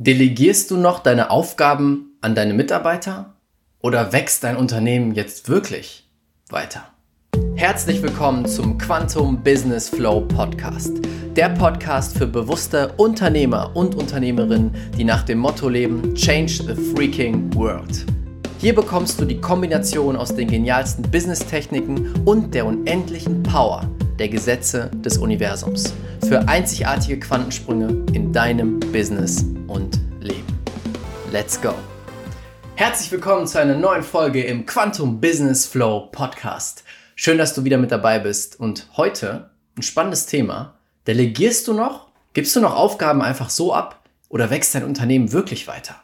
Delegierst du noch deine Aufgaben an deine Mitarbeiter oder wächst dein Unternehmen jetzt wirklich weiter? Herzlich willkommen zum Quantum Business Flow Podcast. Der Podcast für bewusste Unternehmer und Unternehmerinnen, die nach dem Motto leben, Change the Freaking World. Hier bekommst du die Kombination aus den genialsten Business-Techniken und der unendlichen Power der Gesetze des Universums für einzigartige Quantensprünge in deinem Business und Leben. Let's go! Herzlich willkommen zu einer neuen Folge im Quantum Business Flow Podcast. Schön, dass du wieder mit dabei bist und heute ein spannendes Thema. Delegierst du noch? Gibst du noch Aufgaben einfach so ab oder wächst dein Unternehmen wirklich weiter?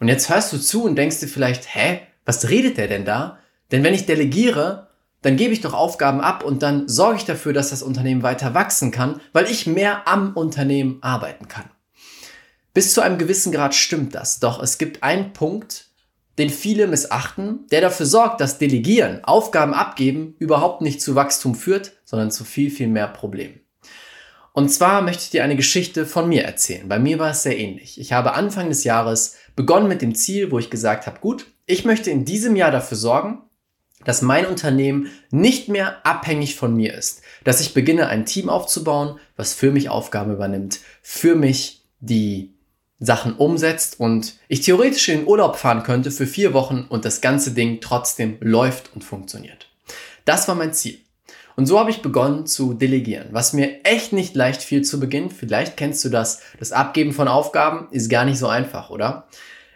Und jetzt hörst du zu und denkst dir vielleicht, hä, was redet der denn da? Denn wenn ich delegiere, dann gebe ich doch Aufgaben ab und dann sorge ich dafür, dass das Unternehmen weiter wachsen kann, weil ich mehr am Unternehmen arbeiten kann. Bis zu einem gewissen Grad stimmt das, doch es gibt einen Punkt, den viele missachten, der dafür sorgt, dass Delegieren, Aufgaben abgeben überhaupt nicht zu Wachstum führt, sondern zu viel, viel mehr Problemen. Und zwar möchte ich dir eine Geschichte von mir erzählen. Bei mir war es sehr ähnlich. Ich habe Anfang des Jahres begonnen mit dem Ziel, wo ich gesagt habe, gut, ich möchte in diesem Jahr dafür sorgen, dass mein Unternehmen nicht mehr abhängig von mir ist, dass ich beginne, ein Team aufzubauen, was für mich Aufgaben übernimmt, für mich die Sachen umsetzt und ich theoretisch in den Urlaub fahren könnte für vier Wochen und das ganze Ding trotzdem läuft und funktioniert. Das war mein Ziel. Und so habe ich begonnen zu delegieren, was mir echt nicht leicht fiel zu Beginn. Vielleicht kennst du das. Das Abgeben von Aufgaben ist gar nicht so einfach, oder?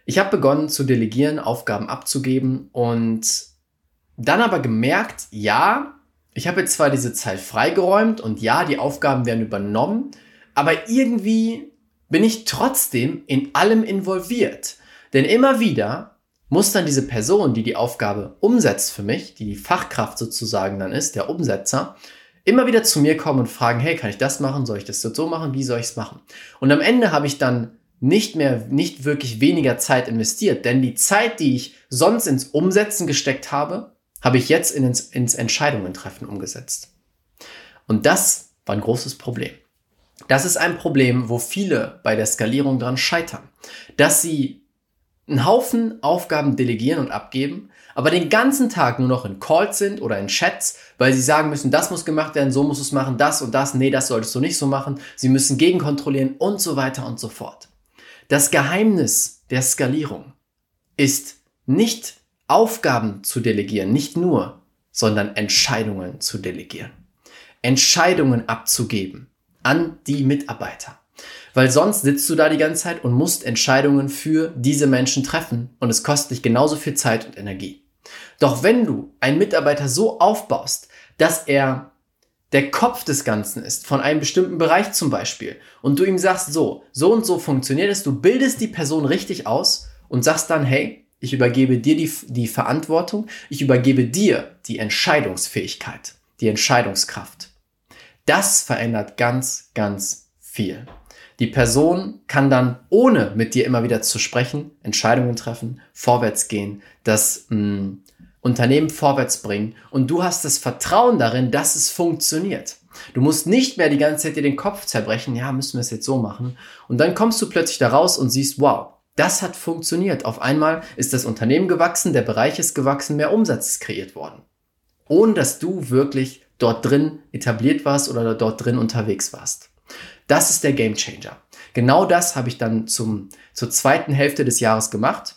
Ich habe begonnen zu delegieren, Aufgaben abzugeben und dann aber gemerkt, ja, ich habe jetzt zwar diese Zeit freigeräumt und ja, die Aufgaben werden übernommen, aber irgendwie bin ich trotzdem in allem involviert. Denn immer wieder muss dann diese Person, die die Aufgabe umsetzt für mich, die die Fachkraft sozusagen dann ist, der Umsetzer, immer wieder zu mir kommen und fragen, hey, kann ich das machen? Soll ich das so machen? Wie soll ich es machen? Und am Ende habe ich dann nicht mehr, nicht wirklich weniger Zeit investiert, denn die Zeit, die ich sonst ins Umsetzen gesteckt habe, habe ich jetzt ins, ins Entscheidungen treffen umgesetzt. Und das war ein großes Problem. Das ist ein Problem, wo viele bei der Skalierung dran scheitern, dass sie einen Haufen Aufgaben delegieren und abgeben, aber den ganzen Tag nur noch in Calls sind oder in Chats, weil sie sagen müssen, das muss gemacht werden, so muss es machen, das und das, nee, das solltest du nicht so machen. Sie müssen gegenkontrollieren und so weiter und so fort. Das Geheimnis der Skalierung ist nicht Aufgaben zu delegieren, nicht nur, sondern Entscheidungen zu delegieren. Entscheidungen abzugeben an die Mitarbeiter. Weil sonst sitzt du da die ganze Zeit und musst Entscheidungen für diese Menschen treffen und es kostet dich genauso viel Zeit und Energie. Doch wenn du einen Mitarbeiter so aufbaust, dass er der Kopf des Ganzen ist, von einem bestimmten Bereich zum Beispiel, und du ihm sagst, so, so und so funktioniert es, du bildest die Person richtig aus und sagst dann, hey, ich übergebe dir die, die Verantwortung. Ich übergebe dir die Entscheidungsfähigkeit, die Entscheidungskraft. Das verändert ganz, ganz viel. Die Person kann dann, ohne mit dir immer wieder zu sprechen, Entscheidungen treffen, vorwärts gehen, das mh, mm, Unternehmen vorwärts bringen und du hast das Vertrauen darin, dass es funktioniert. Du musst nicht mehr die ganze Zeit dir den Kopf zerbrechen, ja, müssen wir es jetzt so machen. Und dann kommst du plötzlich da raus und siehst, wow, das hat funktioniert. Auf einmal ist das Unternehmen gewachsen, der Bereich ist gewachsen, mehr Umsatz ist kreiert worden. Ohne dass du wirklich dort drin etabliert warst oder dort drin unterwegs warst. Das ist der Game Changer. Genau das habe ich dann zum, zur zweiten Hälfte des Jahres gemacht.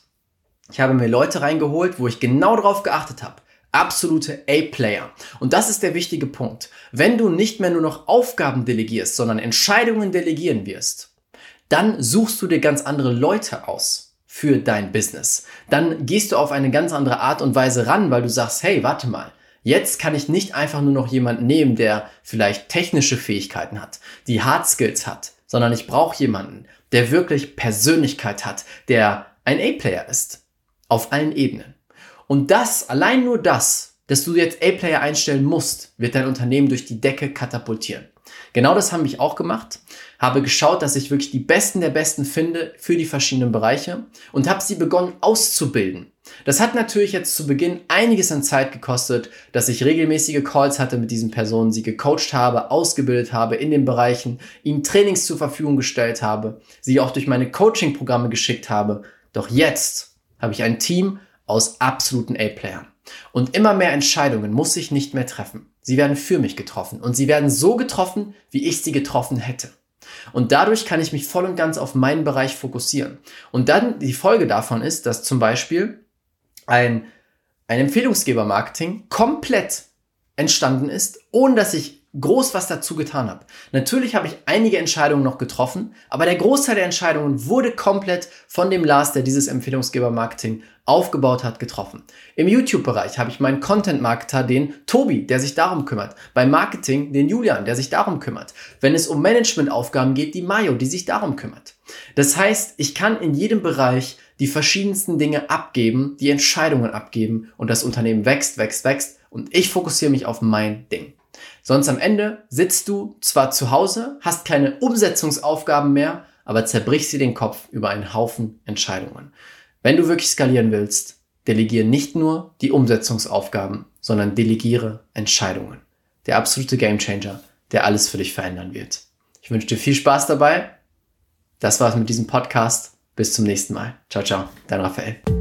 Ich habe mir Leute reingeholt, wo ich genau darauf geachtet habe. Absolute A-Player. Und das ist der wichtige Punkt. Wenn du nicht mehr nur noch Aufgaben delegierst, sondern Entscheidungen delegieren wirst, dann suchst du dir ganz andere Leute aus für dein Business. Dann gehst du auf eine ganz andere Art und Weise ran, weil du sagst, hey, warte mal, Jetzt kann ich nicht einfach nur noch jemanden nehmen, der vielleicht technische Fähigkeiten hat, die Hard Skills hat, sondern ich brauche jemanden, der wirklich Persönlichkeit hat, der ein A-Player ist. Auf allen Ebenen. Und das, allein nur das, dass du jetzt A-Player einstellen musst, wird dein Unternehmen durch die Decke katapultieren. Genau das habe ich auch gemacht. Habe geschaut, dass ich wirklich die Besten der Besten finde für die verschiedenen Bereiche und habe sie begonnen auszubilden. Das hat natürlich jetzt zu Beginn einiges an Zeit gekostet, dass ich regelmäßige Calls hatte mit diesen Personen, sie gecoacht habe, ausgebildet habe in den Bereichen, ihnen Trainings zur Verfügung gestellt habe, sie auch durch meine Coaching-Programme geschickt habe. Doch jetzt habe ich ein Team aus absoluten A-Playern. Und immer mehr Entscheidungen muss ich nicht mehr treffen. Sie werden für mich getroffen und sie werden so getroffen, wie ich sie getroffen hätte. Und dadurch kann ich mich voll und ganz auf meinen Bereich fokussieren. Und dann die Folge davon ist, dass zum Beispiel ein, ein Empfehlungsgeber-Marketing komplett entstanden ist, ohne dass ich groß was dazu getan habe. Natürlich habe ich einige Entscheidungen noch getroffen, aber der Großteil der Entscheidungen wurde komplett von dem Lars, der dieses Empfehlungsgeber-Marketing aufgebaut hat, getroffen. Im YouTube-Bereich habe ich meinen Content-Marketer, den Tobi, der sich darum kümmert. Beim Marketing den Julian, der sich darum kümmert. Wenn es um Management-Aufgaben geht, die Mayo, die sich darum kümmert. Das heißt, ich kann in jedem Bereich die verschiedensten Dinge abgeben, die Entscheidungen abgeben und das Unternehmen wächst, wächst, wächst und ich fokussiere mich auf mein Ding. Sonst am Ende sitzt du zwar zu Hause, hast keine Umsetzungsaufgaben mehr, aber zerbrichst dir den Kopf über einen Haufen Entscheidungen. Wenn du wirklich skalieren willst, delegiere nicht nur die Umsetzungsaufgaben, sondern delegiere Entscheidungen. Der absolute Gamechanger, der alles für dich verändern wird. Ich wünsche dir viel Spaß dabei. Das war's mit diesem Podcast. Bis zum nächsten Mal. Ciao, ciao. Dein Raphael.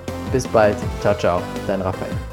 Bis bald, ciao, ciao, dein Raphael.